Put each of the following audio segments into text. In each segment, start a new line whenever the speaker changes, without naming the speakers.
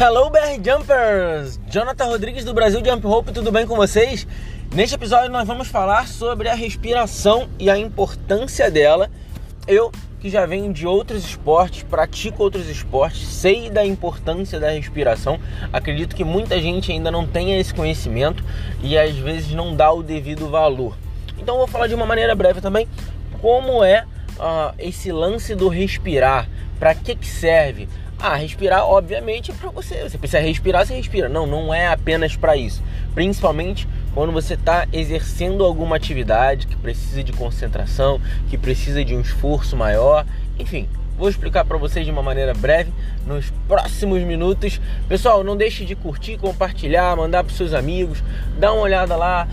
Hello BR Jumpers! Jonathan Rodrigues do Brasil Jump Hope, tudo bem com vocês? Neste episódio nós vamos falar sobre a respiração e a importância dela. Eu que já venho de outros esportes, pratico outros esportes, sei da importância da respiração. Acredito que muita gente ainda não tenha esse conhecimento e às vezes não dá o devido valor. Então vou falar de uma maneira breve também como é uh, esse lance do respirar, para que, que serve? Ah, respirar, obviamente, é para você. Você precisa respirar, você respira. Não, não é apenas para isso. Principalmente quando você está exercendo alguma atividade que precisa de concentração, que precisa de um esforço maior. Enfim, vou explicar para vocês de uma maneira breve nos próximos minutos. Pessoal, não deixe de curtir, compartilhar, mandar para seus amigos, dá uma olhada lá,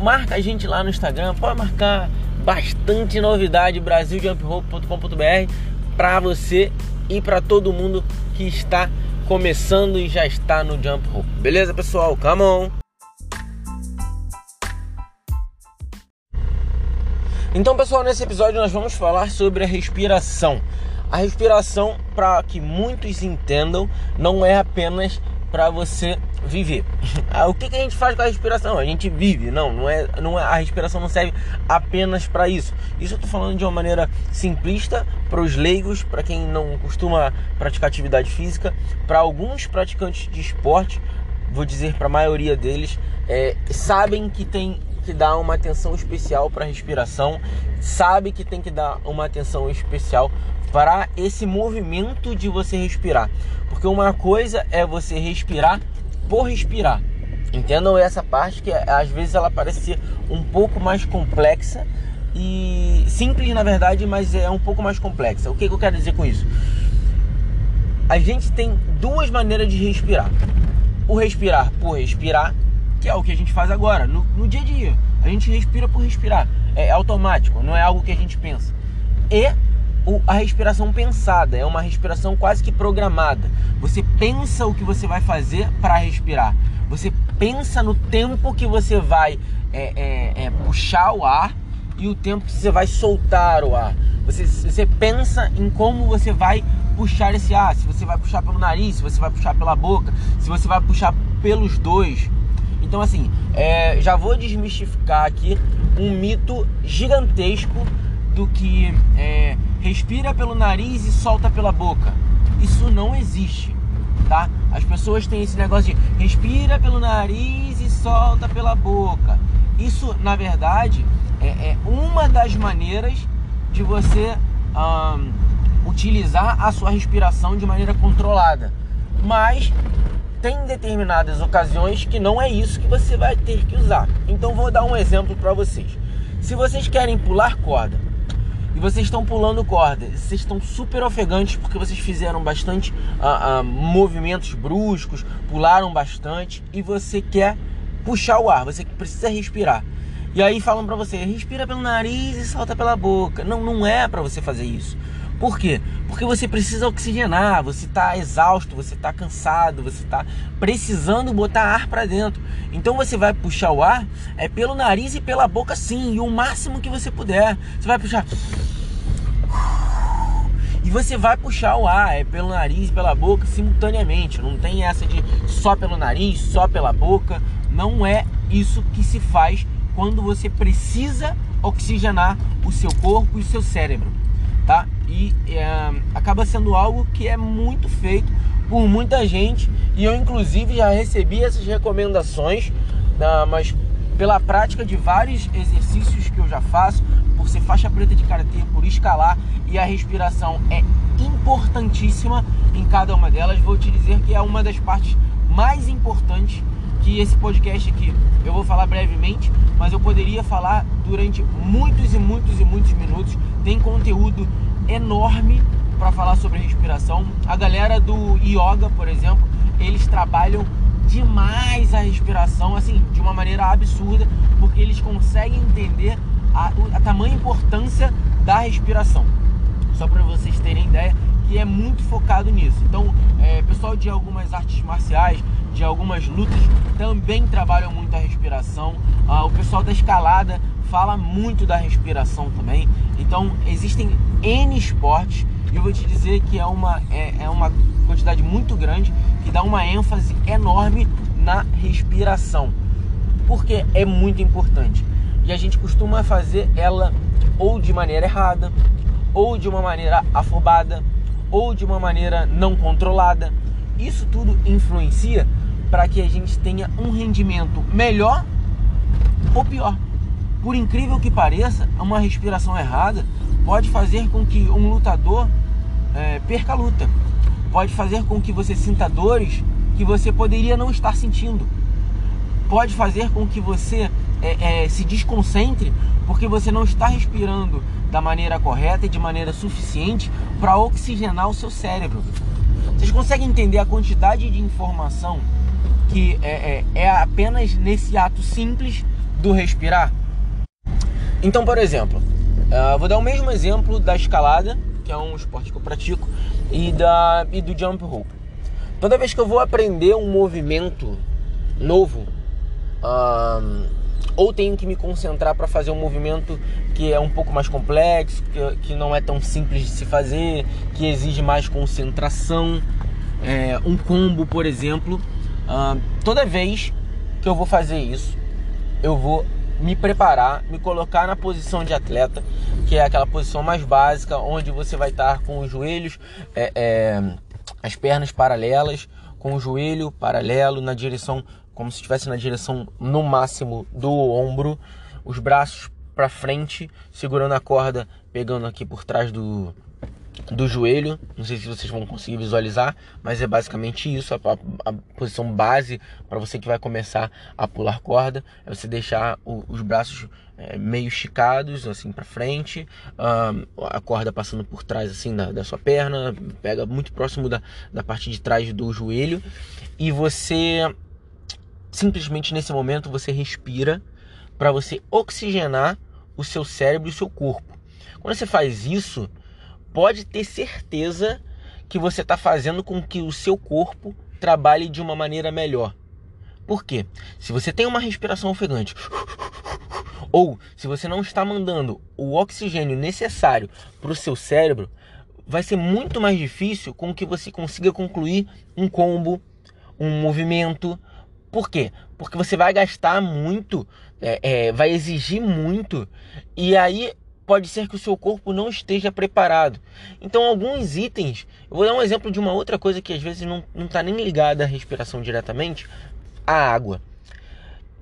marca a gente lá no Instagram, pode marcar bastante novidade brasiljumphope.com.br para você e para todo mundo que está começando e já está no Jump Rope. Beleza, pessoal? Come on! Então, pessoal, nesse episódio nós vamos falar sobre a respiração. A respiração, para que muitos entendam, não é apenas para você viver. Ah, o que, que, a gente faz com a respiração? A gente vive. Não, não é, não é a respiração não serve apenas para isso. Isso eu estou falando de uma maneira simplista para os leigos, para quem não costuma praticar atividade física, para alguns praticantes de esporte, vou dizer para a maioria deles, é, sabem que tem que dar uma atenção especial para a respiração, sabe que tem que dar uma atenção especial para esse movimento de você respirar. Porque uma coisa é você respirar por respirar. Entendam essa parte que às vezes ela parece ser um pouco mais complexa e simples na verdade, mas é um pouco mais complexa. O que, que eu quero dizer com isso? A gente tem duas maneiras de respirar. O respirar por respirar, que é o que a gente faz agora, no, no dia a dia. A gente respira por respirar. É automático, não é algo que a gente pensa. E a respiração pensada, é uma respiração quase que programada. Você pensa o que você vai fazer para respirar. Você pensa no tempo que você vai é, é, é, puxar o ar e o tempo que você vai soltar o ar. Você, você pensa em como você vai puxar esse ar. Se você vai puxar pelo nariz, se você vai puxar pela boca, se você vai puxar pelos dois. Então, assim, é, já vou desmistificar aqui um mito gigantesco do que é, respira pelo nariz e solta pela boca. Isso não existe, tá? As pessoas têm esse negócio de respira pelo nariz e solta pela boca. Isso, na verdade, é, é uma das maneiras de você utilizar a sua respiração de maneira controlada. Mas tem determinadas ocasiões que não é isso que você vai ter que usar. Então vou dar um exemplo para vocês. Se vocês querem pular corda e vocês estão pulando corda. Vocês estão super ofegantes porque vocês fizeram bastante uh, uh, movimentos bruscos, pularam bastante e você quer puxar o ar, você precisa respirar. E aí falam para você, respira pelo nariz e solta pela boca. Não, não é para você fazer isso. Por quê? Porque você precisa oxigenar, você está exausto, você está cansado, você está precisando botar ar para dentro. Então você vai puxar o ar é pelo nariz e pela boca sim, e o máximo que você puder. Você vai puxar e você vai puxar o ar é pelo nariz e pela boca simultaneamente. Não tem essa de só pelo nariz, só pela boca. Não é isso que se faz quando você precisa oxigenar o seu corpo e o seu cérebro tá? E é, acaba sendo algo que é muito feito por muita gente e eu inclusive já recebi essas recomendações, tá? mas pela prática de vários exercícios que eu já faço, por ser faixa preta de karatê, por escalar e a respiração é importantíssima em cada uma delas. Vou te dizer que é uma das partes mais importantes que esse podcast aqui eu vou falar brevemente, mas eu poderia falar durante muitos e muitos e muitos minutos. Tem conteúdo enorme para falar sobre respiração. A galera do yoga, por exemplo, eles trabalham demais a respiração, assim, de uma maneira absurda, porque eles conseguem entender a, a tamanha importância da respiração. Só para vocês terem ideia, que é muito focado nisso. Então, é, pessoal de algumas artes marciais, de algumas lutas, também trabalham muito a respiração. Ah, o pessoal da escalada fala muito da respiração também. Então, existem N esportes e eu vou te dizer que é uma, é, é uma quantidade muito grande que dá uma ênfase enorme na respiração, porque é muito importante. E a gente costuma fazer ela ou de maneira errada, ou de uma maneira afobada, ou de uma maneira não controlada. Isso tudo influencia para que a gente tenha um rendimento melhor ou pior. Por incrível que pareça, uma respiração errada pode fazer com que um lutador é, perca a luta. Pode fazer com que você sinta dores que você poderia não estar sentindo. Pode fazer com que você é, é, se desconcentre porque você não está respirando da maneira correta e de maneira suficiente para oxigenar o seu cérebro. Vocês conseguem entender a quantidade de informação que é, é, é apenas nesse ato simples do respirar? Então, por exemplo, uh, vou dar o mesmo exemplo da escalada, que é um esporte que eu pratico, e, da, e do jump rope. Toda vez que eu vou aprender um movimento novo, uh, ou tenho que me concentrar para fazer um movimento que é um pouco mais complexo, que, que não é tão simples de se fazer, que exige mais concentração, é, um combo, por exemplo, uh, toda vez que eu vou fazer isso, eu vou me preparar, me colocar na posição de atleta, que é aquela posição mais básica, onde você vai estar com os joelhos, é, é, as pernas paralelas, com o joelho paralelo na direção, como se estivesse na direção no máximo do ombro, os braços para frente, segurando a corda, pegando aqui por trás do, do joelho. Não sei se vocês vão conseguir visualizar, mas é basicamente isso. A, a, a posição base para você que vai começar a pular corda é você deixar o, os braços é, meio esticados, assim para frente, a corda passando por trás assim da, da, sua perna, pega muito próximo da, da parte de trás do joelho e você simplesmente nesse momento você respira para você oxigenar o seu cérebro e o seu corpo. Quando você faz isso, pode ter certeza que você está fazendo com que o seu corpo trabalhe de uma maneira melhor. Por quê? Se você tem uma respiração ofegante, ou se você não está mandando o oxigênio necessário para o seu cérebro, vai ser muito mais difícil com que você consiga concluir um combo, um movimento. Por quê? Porque você vai gastar muito, é, é, vai exigir muito, e aí pode ser que o seu corpo não esteja preparado. Então, alguns itens, eu vou dar um exemplo de uma outra coisa que às vezes não está nem ligada à respiração diretamente, a água.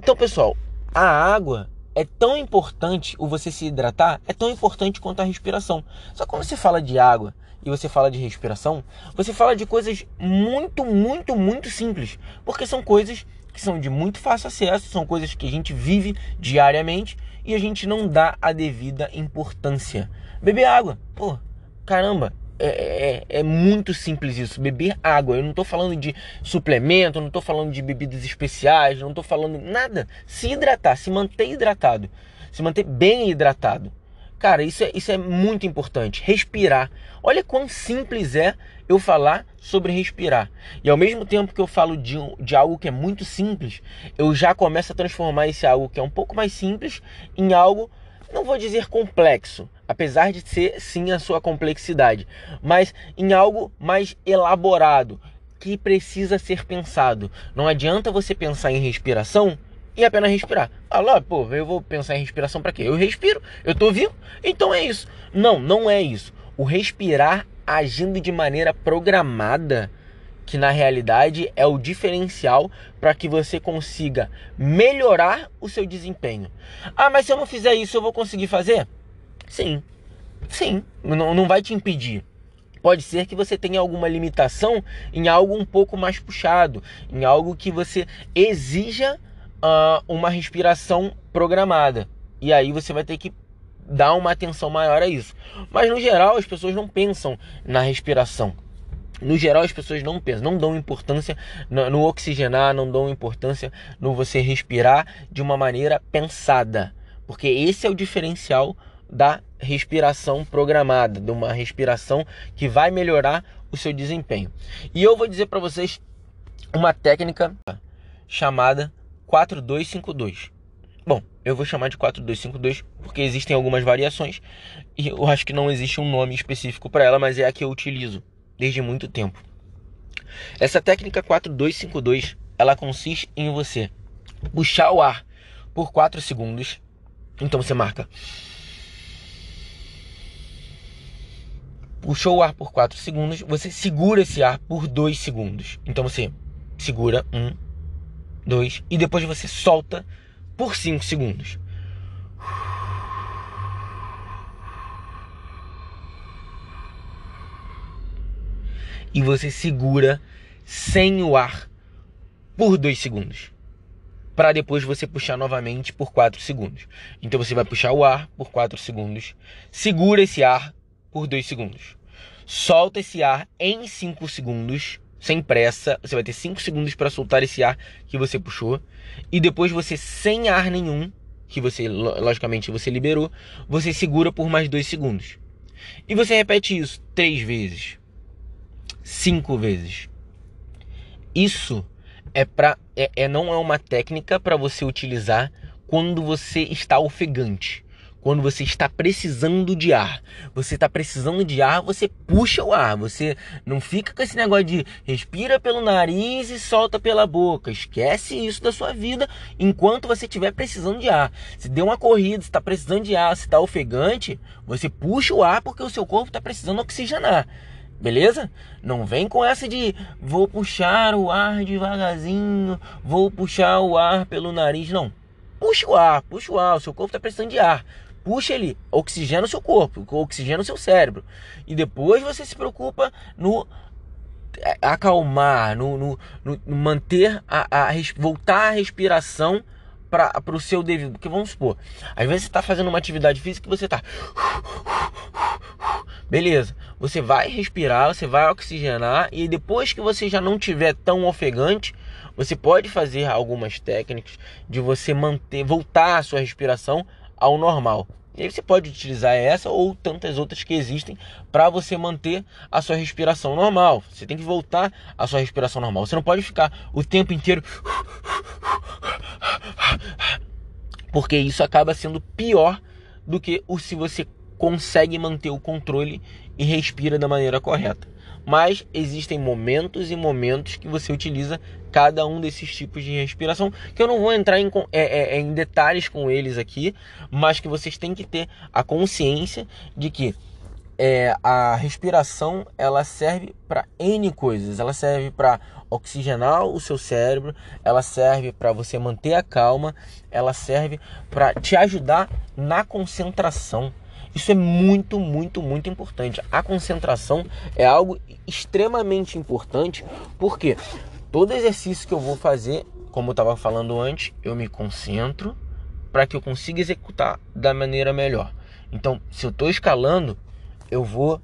Então, pessoal, a água é tão importante, o você se hidratar é tão importante quanto a respiração. Só que quando você fala de água e você fala de respiração, você fala de coisas muito, muito, muito simples, porque são coisas que são de muito fácil acesso, são coisas que a gente vive diariamente e a gente não dá a devida importância. Beber água, pô, caramba, é, é, é, muito simples isso, beber água. Eu não estou falando de suplemento, não estou falando de bebidas especiais, não estou falando nada. Se hidratar, se manter hidratado, se manter bem hidratado. Cara, isso é, isso é muito importante. Respirar. Olha quão simples é eu falar sobre respirar. E ao mesmo tempo que eu falo de, de algo que é muito simples, eu já começo a transformar esse algo que é um pouco mais simples em algo, não vou dizer complexo, apesar de ser sim a sua complexidade, mas em algo mais elaborado, que precisa ser pensado. Não adianta você pensar em respiração e apenas respirar. Ah lá, pô, eu vou pensar em respiração para quê? Eu respiro, eu tô vivo, então é isso. Não, não é isso. O respirar agindo de maneira programada, que na realidade é o diferencial para que você consiga melhorar o seu desempenho. Ah, mas se eu não fizer isso, eu vou conseguir fazer? Sim, sim, não, não vai te impedir. Pode ser que você tenha alguma limitação em algo um pouco mais puxado, em algo que você exija uh, uma respiração programada. E aí você vai ter que dar uma atenção maior a isso. Mas no geral, as pessoas não pensam na respiração. No geral, as pessoas não pensam, não dão importância no, no, oxigenar, não dão importância no você respirar de uma maneira pensada. Porque esse é o diferencial da respiração programada, de uma respiração que vai melhorar o seu desempenho. E eu vou dizer para vocês uma técnica chamada 4252. Bom, eu vou chamar de 4252 porque existem algumas variações e eu acho que não existe um nome específico para ela, mas é a que eu utilizo desde muito tempo. Essa técnica 4252, ela consiste em você puxar o ar por 4 segundos. Então você marca puxou o ar por 4 segundos, você segura esse ar por 2 segundos. Então você segura 1, 2 e depois você solta por 5 segundos. E você segura sem o ar por 2 segundos. Para depois você puxar novamente por 4 segundos. Então você vai puxar o ar por 4 segundos, segura esse ar por 2 segundos. Solta esse ar em 5 segundos, sem pressa. Você vai ter 5 segundos para soltar esse ar que você puxou. E depois você, sem ar nenhum, que você, logicamente, você liberou, você segura por mais 2 segundos. E você repete isso 3 vezes, 5 vezes. Isso é para é, é, não é uma técnica para você utilizar quando você está ofegante quando você está precisando de ar. Você está precisando de ar, você puxa o ar. Você não fica com esse negócio de respira pelo nariz e solta pela boca. Esquece isso da sua vida enquanto você estiver precisando de ar. Se deu uma corrida, está precisando de ar, se está ofegante, você puxa o ar porque o seu corpo está precisando oxigenar. Beleza? Não vem com essa de vou puxar o ar devagarzinho, vou puxar o ar pelo nariz. Não. Puxa o ar, puxa o ar. O seu corpo está precisando de ar puxa ele, oxigena o seu corpo, oxigena o seu cérebro. E depois você se preocupa no é, acalmar, no, no, no manter a, a, voltar a respiração para o seu devido. Porque vamos supor, às vezes você está fazendo uma atividade física e você está. Beleza, você vai respirar, você vai oxigenar e depois que você já não tiver tão ofegante, você pode fazer algumas técnicas de você manter, voltar a sua respiração ao normal. E aí você pode utilizar essa ou tantas outras que existem para você manter a sua respiração normal. Você tem que voltar à sua respiração normal. Você não pode ficar o tempo inteiro porque isso acaba sendo pior do que o se você consegue manter o controle e respira da maneira correta mas existem momentos e momentos que você utiliza cada um desses tipos de respiração, que eu não vou entrar em, é, é, em detalhes com eles aqui, mas que vocês têm que ter a consciência de que é, a respiração ela serve para N coisas. Ela serve para oxigenar o seu cérebro, ela serve para você manter a calma, ela serve para te ajudar na concentração. Isso é muito, muito, muito importante. A concentração é algo extremamente importante, porque todo exercício que eu vou fazer, como eu estava falando antes, eu me concentro para que eu consiga executar da maneira melhor. Então, se eu estou escalando, eu vou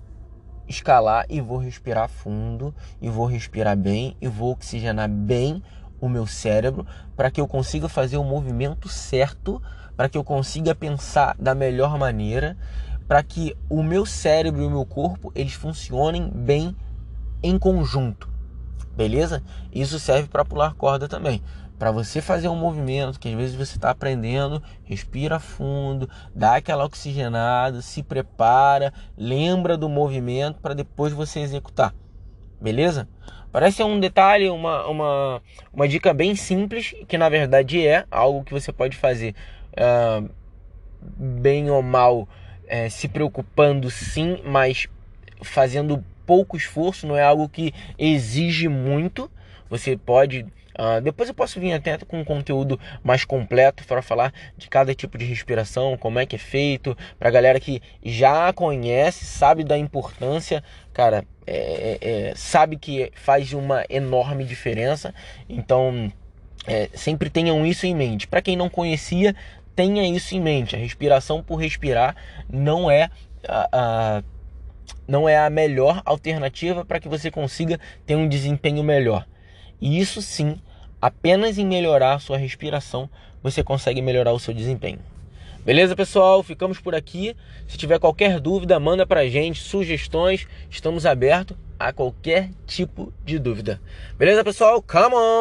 escalar e vou respirar fundo, e vou respirar bem, e vou oxigenar bem o meu cérebro para que eu consiga fazer o movimento certo, para que eu consiga pensar da melhor maneira, para que o meu cérebro e o meu corpo eles funcionem bem em conjunto. Beleza? Isso serve para pular corda também. Para você fazer um movimento que às vezes você está aprendendo, respira fundo, dá aquela oxigenada, se prepara, lembra do movimento para depois você executar. Beleza? Parece um detalhe, uma, uma, uma dica bem simples, que na verdade é algo que você pode fazer uh, bem ou mal, uh, se preocupando sim, mas fazendo pouco esforço, não é algo que exige muito. Você pode Uh, depois eu posso vir até com um conteúdo mais completo para falar de cada tipo de respiração, como é que é feito, para galera que já conhece, sabe da importância, cara, é, é, é, sabe que faz uma enorme diferença. Então, é, sempre tenham isso em mente. Para quem não conhecia, tenha isso em mente. A respiração por respirar não é a, não é a melhor alternativa para que você consiga ter um desempenho melhor. E isso sim, apenas em melhorar a sua respiração, você consegue melhorar o seu desempenho. Beleza, pessoal? Ficamos por aqui. Se tiver qualquer dúvida, manda pra gente, sugestões, estamos abertos a qualquer tipo de dúvida. Beleza, pessoal? Come on!